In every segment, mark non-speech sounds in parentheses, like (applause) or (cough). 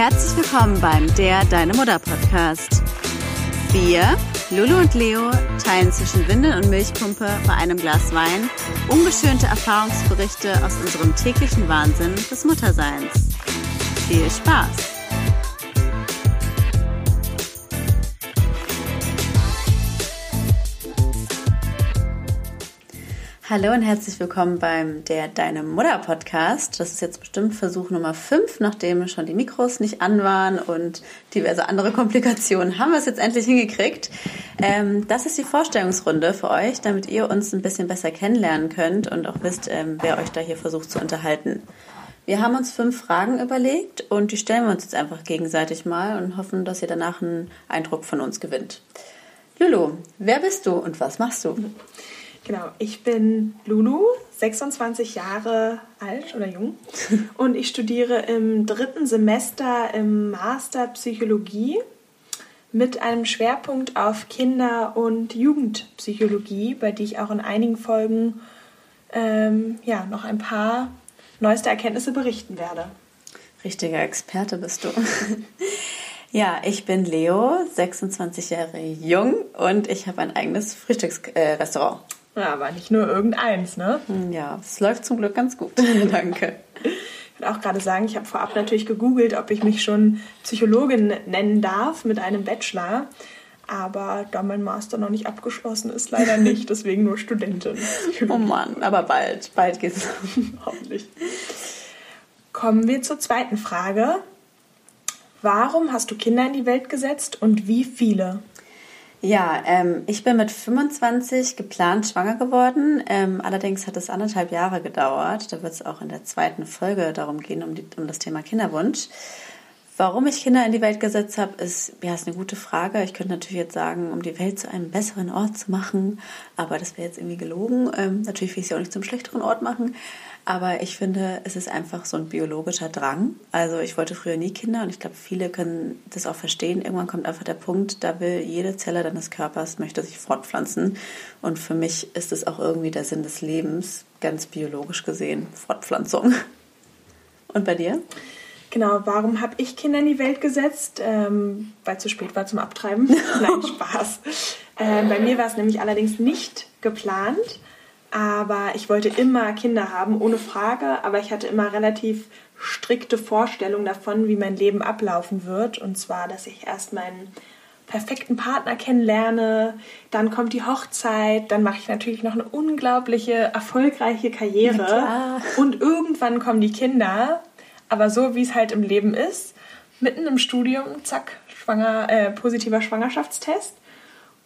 Herzlich willkommen beim Der Deine Mutter Podcast. Wir, Lulu und Leo, teilen zwischen Windel und Milchpumpe bei einem Glas Wein ungeschönte Erfahrungsberichte aus unserem täglichen Wahnsinn des Mutterseins. Viel Spaß! Hallo und herzlich willkommen beim Der Deine Mutter Podcast. Das ist jetzt bestimmt Versuch Nummer 5, nachdem schon die Mikros nicht an waren und diverse andere Komplikationen haben wir es jetzt endlich hingekriegt. Ähm, das ist die Vorstellungsrunde für euch, damit ihr uns ein bisschen besser kennenlernen könnt und auch wisst, ähm, wer euch da hier versucht zu unterhalten. Wir haben uns fünf Fragen überlegt und die stellen wir uns jetzt einfach gegenseitig mal und hoffen, dass ihr danach einen Eindruck von uns gewinnt. Lulu, wer bist du und was machst du? Genau, ich bin Lulu, 26 Jahre alt oder jung (laughs) und ich studiere im dritten Semester im Master Psychologie mit einem Schwerpunkt auf Kinder- und Jugendpsychologie, bei der ich auch in einigen Folgen ähm, ja, noch ein paar neueste Erkenntnisse berichten werde. Richtiger Experte bist du. (laughs) ja, ich bin Leo, 26 Jahre jung und ich habe ein eigenes Frühstücksrestaurant. Äh, ja, aber nicht nur irgendeins, ne? Ja, es läuft zum Glück ganz gut. (laughs) Danke. Ich will auch gerade sagen, ich habe vorab natürlich gegoogelt, ob ich mich schon Psychologin nennen darf mit einem Bachelor. Aber da mein Master noch nicht abgeschlossen ist, leider (laughs) nicht, deswegen nur Studentin. Oh Mann, aber bald, bald geht's. (laughs) Hoffentlich. Kommen wir zur zweiten Frage. Warum hast du Kinder in die Welt gesetzt und wie viele? Ja, ähm, ich bin mit 25 geplant schwanger geworden. Ähm, allerdings hat es anderthalb Jahre gedauert. Da wird es auch in der zweiten Folge darum gehen, um, die, um das Thema Kinderwunsch. Warum ich Kinder in die Welt gesetzt habe, ist, ja, ist eine gute Frage. Ich könnte natürlich jetzt sagen, um die Welt zu einem besseren Ort zu machen, aber das wäre jetzt irgendwie gelogen. Ähm, natürlich will ich sie auch nicht zum schlechteren Ort machen. Aber ich finde, es ist einfach so ein biologischer Drang. Also ich wollte früher nie Kinder und ich glaube, viele können das auch verstehen. Irgendwann kommt einfach der Punkt, da will jede Zelle deines Körpers, möchte sich fortpflanzen. Und für mich ist es auch irgendwie der Sinn des Lebens, ganz biologisch gesehen, Fortpflanzung. Und bei dir? Genau, warum habe ich Kinder in die Welt gesetzt? Ähm, weil es zu spät war zum Abtreiben. (laughs) Nein, Spaß. Ähm, bei mir war es nämlich allerdings nicht geplant. Aber ich wollte immer Kinder haben, ohne Frage. Aber ich hatte immer relativ strikte Vorstellungen davon, wie mein Leben ablaufen wird. Und zwar, dass ich erst meinen perfekten Partner kennenlerne, dann kommt die Hochzeit, dann mache ich natürlich noch eine unglaubliche, erfolgreiche Karriere. Und irgendwann kommen die Kinder. Aber so wie es halt im Leben ist, mitten im Studium, zack, schwanger, äh, positiver Schwangerschaftstest.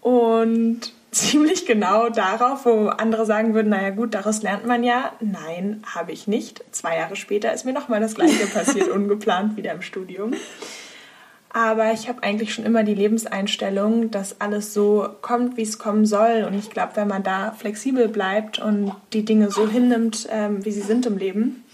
Und (laughs) ziemlich genau darauf, wo andere sagen würden, naja gut, daraus lernt man ja. Nein, habe ich nicht. Zwei Jahre später ist mir nochmal das gleiche passiert, (laughs) ungeplant wieder im Studium. Aber ich habe eigentlich schon immer die Lebenseinstellung, dass alles so kommt, wie es kommen soll. Und ich glaube, wenn man da flexibel bleibt und die Dinge so hinnimmt, ähm, wie sie sind im Leben,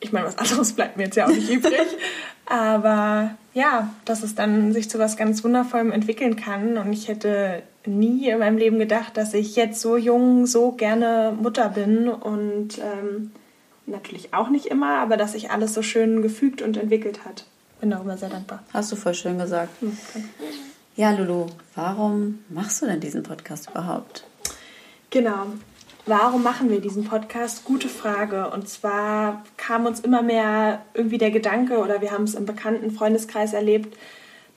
ich meine, was anderes bleibt mir jetzt ja auch nicht übrig. (laughs) Aber ja, dass es dann sich zu was ganz Wundervollem entwickeln kann. Und ich hätte nie in meinem Leben gedacht, dass ich jetzt so jung, so gerne Mutter bin. Und ähm, natürlich auch nicht immer, aber dass sich alles so schön gefügt und entwickelt hat. Bin darüber sehr dankbar. Hast du voll schön gesagt. Hm, okay. Ja, Lulu, warum machst du denn diesen Podcast überhaupt? Genau. Warum machen wir diesen Podcast? Gute Frage. Und zwar kam uns immer mehr irgendwie der Gedanke, oder wir haben es im bekannten Freundeskreis erlebt,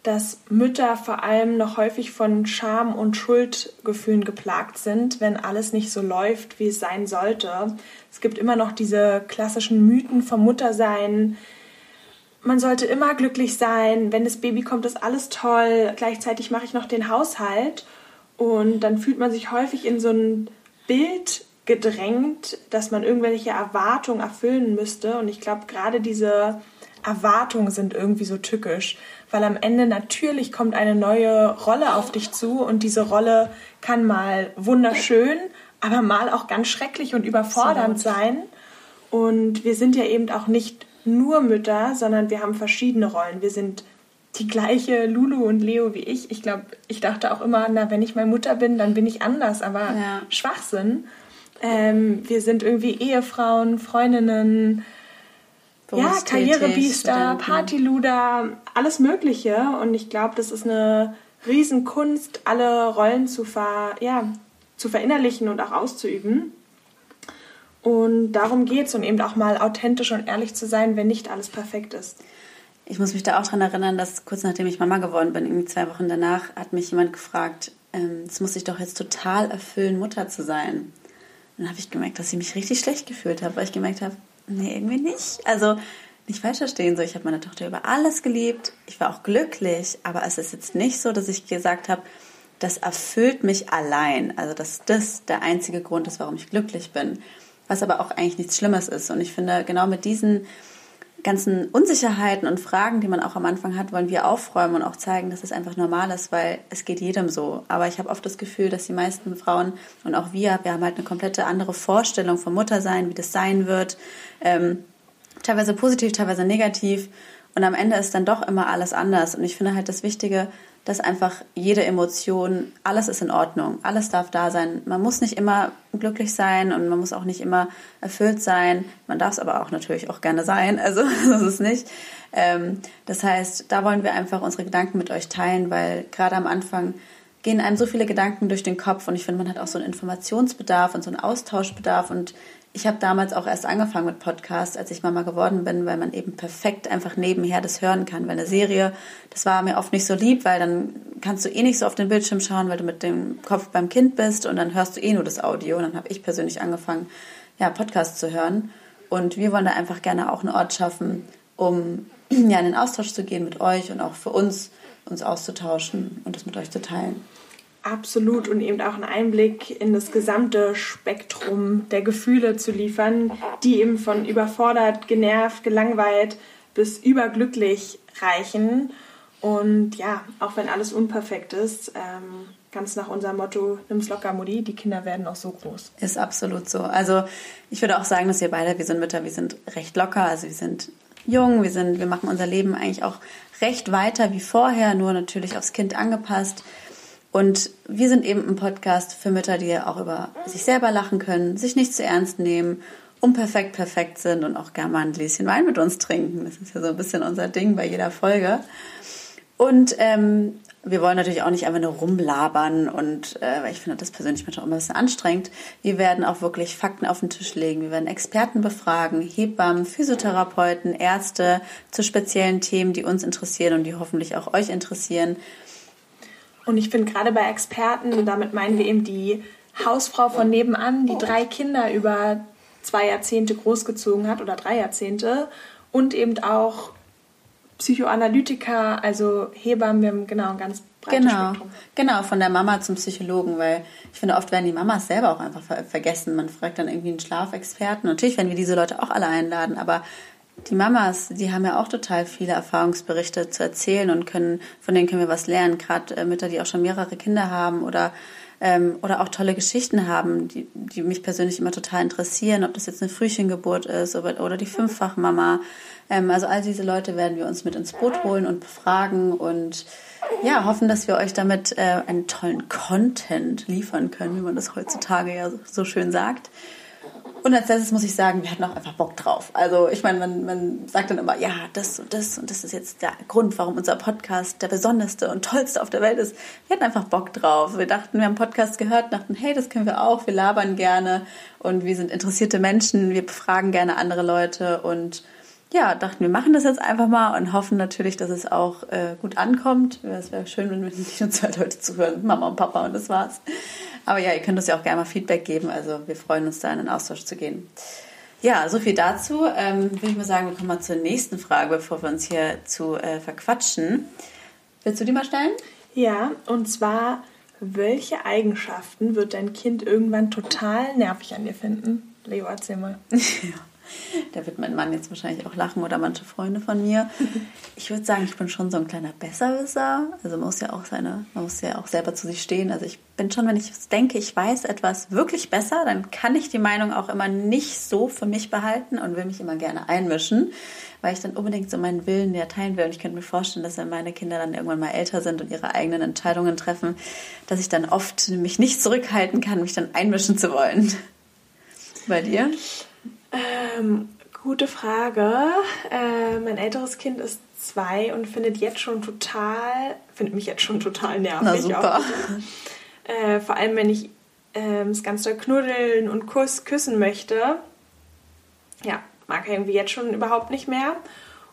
dass Mütter vor allem noch häufig von Scham und Schuldgefühlen geplagt sind, wenn alles nicht so läuft, wie es sein sollte. Es gibt immer noch diese klassischen Mythen vom Muttersein. Man sollte immer glücklich sein, wenn das Baby kommt, ist alles toll. Gleichzeitig mache ich noch den Haushalt und dann fühlt man sich häufig in so ein Bild gedrängt, dass man irgendwelche Erwartungen erfüllen müsste. Und ich glaube, gerade diese Erwartungen sind irgendwie so tückisch, weil am Ende natürlich kommt eine neue Rolle auf dich zu und diese Rolle kann mal wunderschön, aber mal auch ganz schrecklich und überfordernd sein. Und wir sind ja eben auch nicht nur Mütter, sondern wir haben verschiedene Rollen. Wir sind die gleiche Lulu und Leo wie ich. Ich glaube, ich dachte auch immer, na, wenn ich mal Mutter bin, dann bin ich anders, aber ja. Schwachsinn. Ähm, wir sind irgendwie Ehefrauen, Freundinnen. ja, Karrierebiester, Partyluder, alles Mögliche. Und ich glaube, das ist eine Riesenkunst, alle Rollen zu, ver, ja, zu verinnerlichen und auch auszuüben. Und darum geht es und eben auch mal authentisch und ehrlich zu sein, wenn nicht alles perfekt ist. Ich muss mich da auch daran erinnern, dass kurz nachdem ich Mama geworden bin, irgendwie zwei Wochen danach, hat mich jemand gefragt, ähm, es muss sich doch jetzt total erfüllen, Mutter zu sein. Und dann habe ich gemerkt, dass ich mich richtig schlecht gefühlt habe, weil ich gemerkt habe, nee, irgendwie nicht. Also nicht falsch verstehen, so ich habe meine Tochter über alles geliebt, ich war auch glücklich, aber es ist jetzt nicht so, dass ich gesagt habe, das erfüllt mich allein. Also dass das der einzige Grund ist, warum ich glücklich bin. Was aber auch eigentlich nichts Schlimmes ist. Und ich finde, genau mit diesen ganzen Unsicherheiten und Fragen, die man auch am Anfang hat, wollen wir aufräumen und auch zeigen, dass es einfach normal ist, weil es geht jedem so. Aber ich habe oft das Gefühl, dass die meisten Frauen und auch wir, wir haben halt eine komplette andere Vorstellung vom Muttersein, wie das sein wird. Ähm, teilweise positiv, teilweise negativ. Und am Ende ist dann doch immer alles anders. Und ich finde halt das Wichtige, dass einfach jede Emotion, alles ist in Ordnung, alles darf da sein. Man muss nicht immer glücklich sein und man muss auch nicht immer erfüllt sein. Man darf es aber auch natürlich auch gerne sein, also (laughs) das ist nicht. Ähm, das heißt, da wollen wir einfach unsere Gedanken mit euch teilen, weil gerade am Anfang gehen einem so viele Gedanken durch den Kopf und ich finde, man hat auch so einen Informationsbedarf und so einen Austauschbedarf und ich habe damals auch erst angefangen mit Podcasts, als ich Mama geworden bin, weil man eben perfekt einfach nebenher das hören kann. Weil eine Serie, das war mir oft nicht so lieb, weil dann kannst du eh nicht so auf den Bildschirm schauen, weil du mit dem Kopf beim Kind bist und dann hörst du eh nur das Audio. Und dann habe ich persönlich angefangen, ja, Podcasts zu hören. Und wir wollen da einfach gerne auch einen Ort schaffen, um (clears throat) ja, in den Austausch zu gehen mit euch und auch für uns, uns auszutauschen und das mit euch zu teilen. Absolut und eben auch einen Einblick in das gesamte Spektrum der Gefühle zu liefern, die eben von überfordert, genervt, gelangweilt bis überglücklich reichen. Und ja, auch wenn alles unperfekt ist, ähm, ganz nach unserem Motto, nimm's locker, Mutti, die Kinder werden auch so groß. Ist absolut so. Also ich würde auch sagen, dass wir beide, wir sind Mütter, wir sind recht locker, also wir sind jung, wir sind, wir machen unser Leben eigentlich auch recht weiter wie vorher, nur natürlich aufs Kind angepasst. Und wir sind eben ein Podcast für Mütter, die auch über sich selber lachen können, sich nicht zu ernst nehmen, unperfekt perfekt sind und auch gerne mal ein Gläschen Wein mit uns trinken. Das ist ja so ein bisschen unser Ding bei jeder Folge. Und ähm, wir wollen natürlich auch nicht einfach nur rumlabern und äh, weil ich finde das persönlich manchmal auch immer ein bisschen anstrengend. Wir werden auch wirklich Fakten auf den Tisch legen. Wir werden Experten befragen, Hebammen, Physiotherapeuten, Ärzte zu speziellen Themen, die uns interessieren und die hoffentlich auch euch interessieren. Und ich finde gerade bei Experten, und damit meinen wir eben die Hausfrau von nebenan, die drei Kinder über zwei Jahrzehnte großgezogen hat oder drei Jahrzehnte und eben auch Psychoanalytiker, also Hebammen, wir haben genau ein ganz breites genau, Spektrum. Genau, von der Mama zum Psychologen, weil ich finde, oft werden die Mamas selber auch einfach vergessen. Man fragt dann irgendwie einen Schlafexperten. Natürlich werden wir diese Leute auch alle einladen, aber die Mamas, die haben ja auch total viele Erfahrungsberichte zu erzählen und können, von denen können wir was lernen. Gerade äh, Mütter, die auch schon mehrere Kinder haben oder, ähm, oder auch tolle Geschichten haben, die, die mich persönlich immer total interessieren, ob das jetzt eine Frühchengeburt ist oder, oder die Fünffachmama. Ähm, also all diese Leute werden wir uns mit ins Boot holen und befragen und ja, hoffen, dass wir euch damit äh, einen tollen Content liefern können, wie man das heutzutage ja so schön sagt. Und als letztes muss ich sagen, wir hatten auch einfach Bock drauf. Also ich meine, man, man sagt dann immer, ja, das und das und das ist jetzt der Grund, warum unser Podcast der besonderste und tollste auf der Welt ist. Wir hatten einfach Bock drauf. Wir dachten, wir haben Podcast gehört, dachten, hey, das können wir auch, wir labern gerne und wir sind interessierte Menschen, wir befragen gerne andere Leute und ja, dachten, wir machen das jetzt einfach mal und hoffen natürlich, dass es auch äh, gut ankommt. Es wäre schön, wenn wir nicht nur zwei Leute zuhören, Mama und Papa und das war's. Aber ja, ihr könnt uns ja auch gerne mal Feedback geben. Also wir freuen uns da in den Austausch zu gehen. Ja, so viel dazu. Ähm, würde ich mal sagen, wir kommen mal zur nächsten Frage, bevor wir uns hier zu äh, verquatschen. Willst du die mal stellen? Ja, und zwar, welche Eigenschaften wird dein Kind irgendwann total nervig an dir finden? Leo, erzähl mal. ja. (laughs) Da wird mein Mann jetzt wahrscheinlich auch lachen oder manche Freunde von mir. (laughs) Ich würde sagen, ich bin schon so ein kleiner Besserwisser. Also man muss ja auch seine, man muss ja auch selber zu sich stehen. Also ich bin schon, wenn ich denke, ich weiß etwas wirklich besser, dann kann ich die Meinung auch immer nicht so für mich behalten und will mich immer gerne einmischen, weil ich dann unbedingt so meinen Willen ja teilen will. Und ich könnte mir vorstellen, dass wenn meine Kinder dann irgendwann mal älter sind und ihre eigenen Entscheidungen treffen, dass ich dann oft mich nicht zurückhalten kann, mich dann einmischen zu wollen. Bei dir? Ähm, Gute Frage. Äh, mein älteres Kind ist zwei und findet jetzt schon total, findet mich jetzt schon total nervig. Na. Äh, vor allem, wenn ich ähm, es ganz doll knuddeln und Kuss küssen möchte. Ja, mag er irgendwie jetzt schon überhaupt nicht mehr.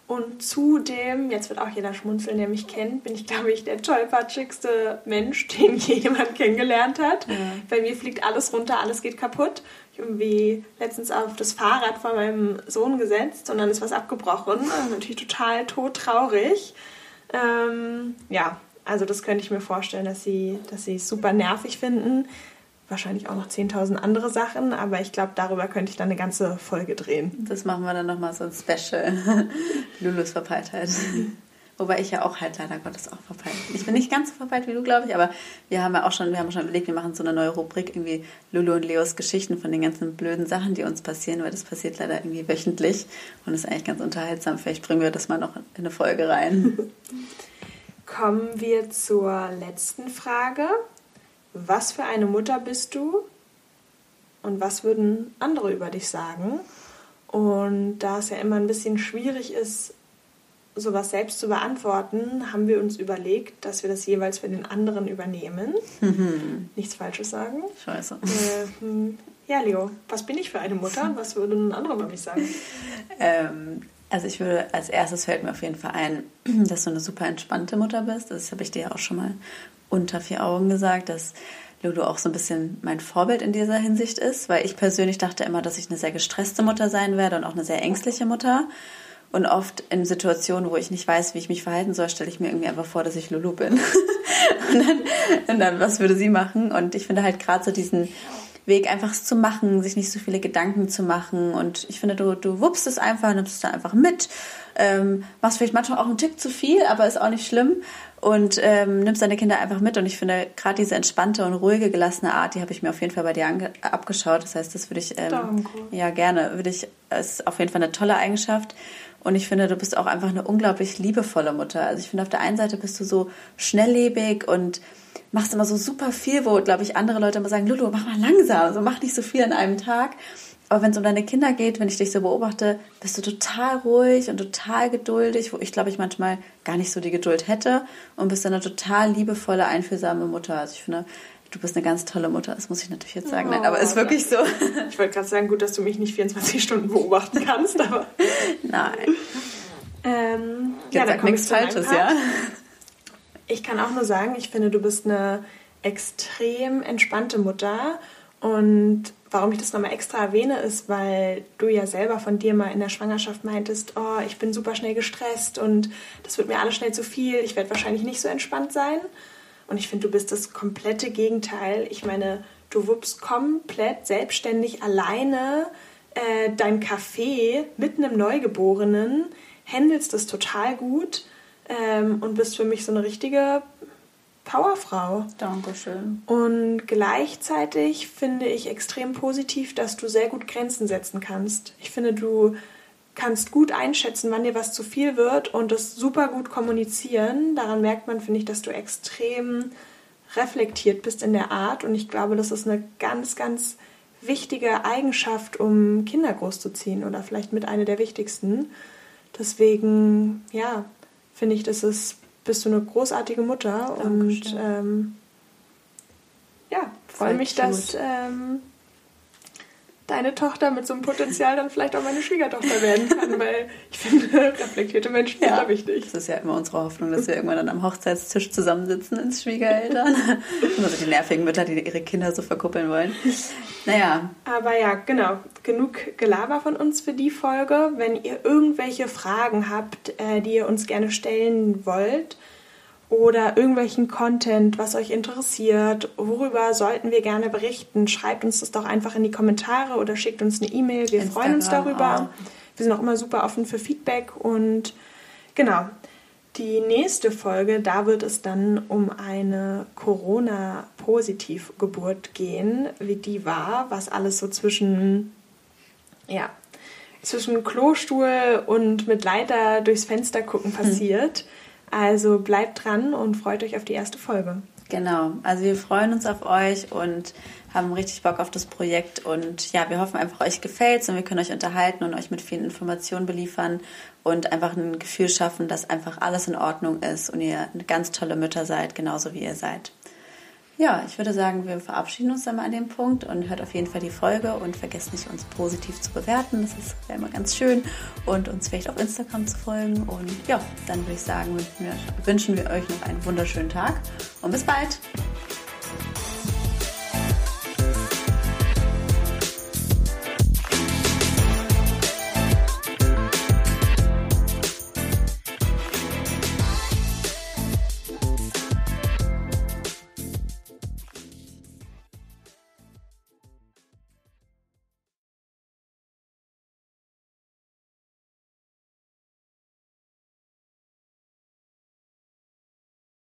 Und zudem, jetzt wird auch jeder schmunzeln, der mich kennt, bin ich, (laughs) glaube ich, der tollpatschigste Mensch, den (laughs) jemand kennengelernt hat. Ja. Bei mir fliegt alles runter, alles geht kaputt. Irgendwie letztens auf das Fahrrad von meinem Sohn gesetzt und dann ist was abgebrochen. Also natürlich total todtraurig. Ähm, ja, also das könnte ich mir vorstellen, dass sie, dass sie es super nervig finden wahrscheinlich auch noch 10.000 andere Sachen, aber ich glaube, darüber könnte ich dann eine ganze Folge drehen. Das machen wir dann nochmal so ein Special. (laughs) Lulus Verpeiltheit. (laughs) Wobei ich ja auch halt leider Gottes auch verpeilt bin. Ich bin nicht ganz so verpeilt wie du, glaube ich, aber wir haben ja auch schon, wir haben schon überlegt, wir machen so eine neue Rubrik, irgendwie Lulu und Leos Geschichten von den ganzen blöden Sachen, die uns passieren, weil das passiert leider irgendwie wöchentlich und ist eigentlich ganz unterhaltsam. Vielleicht bringen wir das mal noch in eine Folge rein. Kommen wir zur letzten Frage was für eine Mutter bist du und was würden andere über dich sagen. Und da es ja immer ein bisschen schwierig ist, sowas selbst zu beantworten, haben wir uns überlegt, dass wir das jeweils für den anderen übernehmen. Mhm. Nichts Falsches sagen. Scheiße. Äh, ja, Leo, was bin ich für eine Mutter und was würden andere über mich sagen? (laughs) Ähm, also ich würde, als erstes fällt mir auf jeden Fall ein, (clears throat) dass du eine super entspannte Mutter bist. Das habe ich dir ja auch schon mal unter vier Augen gesagt, dass Ludo auch so ein bisschen mein Vorbild in dieser Hinsicht ist, weil ich persönlich dachte immer, dass ich eine sehr gestresste Mutter sein werde und auch eine sehr ängstliche Mutter. Und oft in Situationen, wo ich nicht weiß, wie ich mich verhalten soll, stelle ich mir irgendwie einfach vor, dass ich Lulu bin. (laughs) und, dann, und dann, was würde sie machen? Und ich finde halt gerade so diesen Weg, einfach es zu machen, sich nicht so viele Gedanken zu machen. Und ich finde, du, du wuppst es einfach, nimmst es da einfach mit, ähm, machst vielleicht manchmal auch einen Tick zu viel, aber ist auch nicht schlimm und ähm, nimmst deine Kinder einfach mit. Und ich finde gerade diese entspannte und ruhige, gelassene Art, die habe ich mir auf jeden Fall bei dir abgeschaut. Das heißt, das würde ich ähm, ja gerne, würde ich, ist auf jeden Fall eine tolle Eigenschaft. Und ich finde, du bist auch einfach eine unglaublich liebevolle Mutter. Also ich finde, auf der einen Seite bist du so schnelllebig und machst immer so super viel, wo, glaube ich, andere Leute immer sagen, Lulu, mach mal langsam, also mach nicht so viel an einem Tag. Aber wenn es um deine Kinder geht, wenn ich dich so beobachte, bist du total ruhig und total geduldig, wo ich glaube ich manchmal gar nicht so die Geduld hätte und bist eine total liebevolle, einfühlsame Mutter. Also ich finde, du bist eine ganz tolle Mutter. Das muss ich natürlich jetzt sagen. Oh, Nein, aber ist wirklich so. (laughs) Ich wollte gerade sagen, gut, dass du mich nicht 24 Stunden beobachten kannst, aber. Nein. Ähm, ja, da nichts Falsches, ja. Ich kann auch nur sagen, ich finde, du bist eine extrem entspannte Mutter und warum ich das nochmal extra erwähne, ist, weil du ja selber von dir mal in der Schwangerschaft meintest, oh, ich bin super schnell gestresst und das wird mir alles schnell zu viel, ich werde wahrscheinlich nicht so entspannt sein. Und ich finde, du bist das komplette Gegenteil. Ich meine, du wuppst komplett selbstständig alleine äh, dein Café mit einem Neugeborenen, handelst das total gut ähm, und bist für mich so eine richtige Powerfrau. Dankeschön. Und gleichzeitig finde ich extrem positiv, dass du sehr gut Grenzen setzen kannst. Ich finde, du kannst gut einschätzen, wann dir was zu viel wird und das super gut kommunizieren. Daran merkt man, finde ich, dass du extrem reflektiert bist in der Art und ich glaube, das ist eine ganz, ganz wichtige Eigenschaft, um Kinder großzuziehen oder vielleicht mit einer der wichtigsten. Deswegen, ja, finde ich, das ist bist du eine großartige Mutter Dankeschön. und ähm, ja, freue mich, dass ähm, deine Tochter mit so einem Potenzial dann vielleicht auch meine Schwiegertochter werden kann, weil ich finde, reflektierte Menschen ja, sind da wichtig. Das ist ja immer unsere Hoffnung, dass wir irgendwann dann am Hochzeitstisch zusammensitzen ins Schwiegereltern. (laughs) also die nervigen Mütter, die ihre Kinder so verkuppeln wollen. Naja. Aber ja, genau. Genug Gelaber von uns für die Folge. Wenn ihr irgendwelche Fragen habt, äh, die ihr uns gerne stellen wollt, oder irgendwelchen Content, was euch interessiert, worüber sollten wir gerne berichten, schreibt uns das doch einfach in die Kommentare oder schickt uns eine E-Mail. Wir Instagram freuen uns darüber. Auch. Wir sind auch immer super offen für Feedback und genau. Die nächste Folge, da wird es dann um eine Corona-Positiv-Geburt gehen, wie die war, was alles so zwischen, ja, zwischen Klostuhl und mit Leiter durchs Fenster gucken hm. passiert. Hm. Also bleibt dran und freut euch auf die erste Folge. Genau, also wir freuen uns auf euch und haben richtig Bock auf das Projekt und ja, wir hoffen einfach, euch gefällt und wir können euch unterhalten und euch mit vielen Informationen beliefern und einfach ein Gefühl schaffen, dass einfach alles in Ordnung ist und ihr ganz tolle Mütter seid, genauso wie ihr seid. Ja, ich würde sagen, wir verabschieden uns dann mal an dem Punkt und hört auf jeden Fall die Folge und vergesst nicht, uns positiv zu bewerten. Das ist ja immer ganz schön und uns vielleicht auf Instagram zu folgen. Und ja, dann würde ich sagen, wünschen wir euch noch einen wunderschönen Tag und bis bald.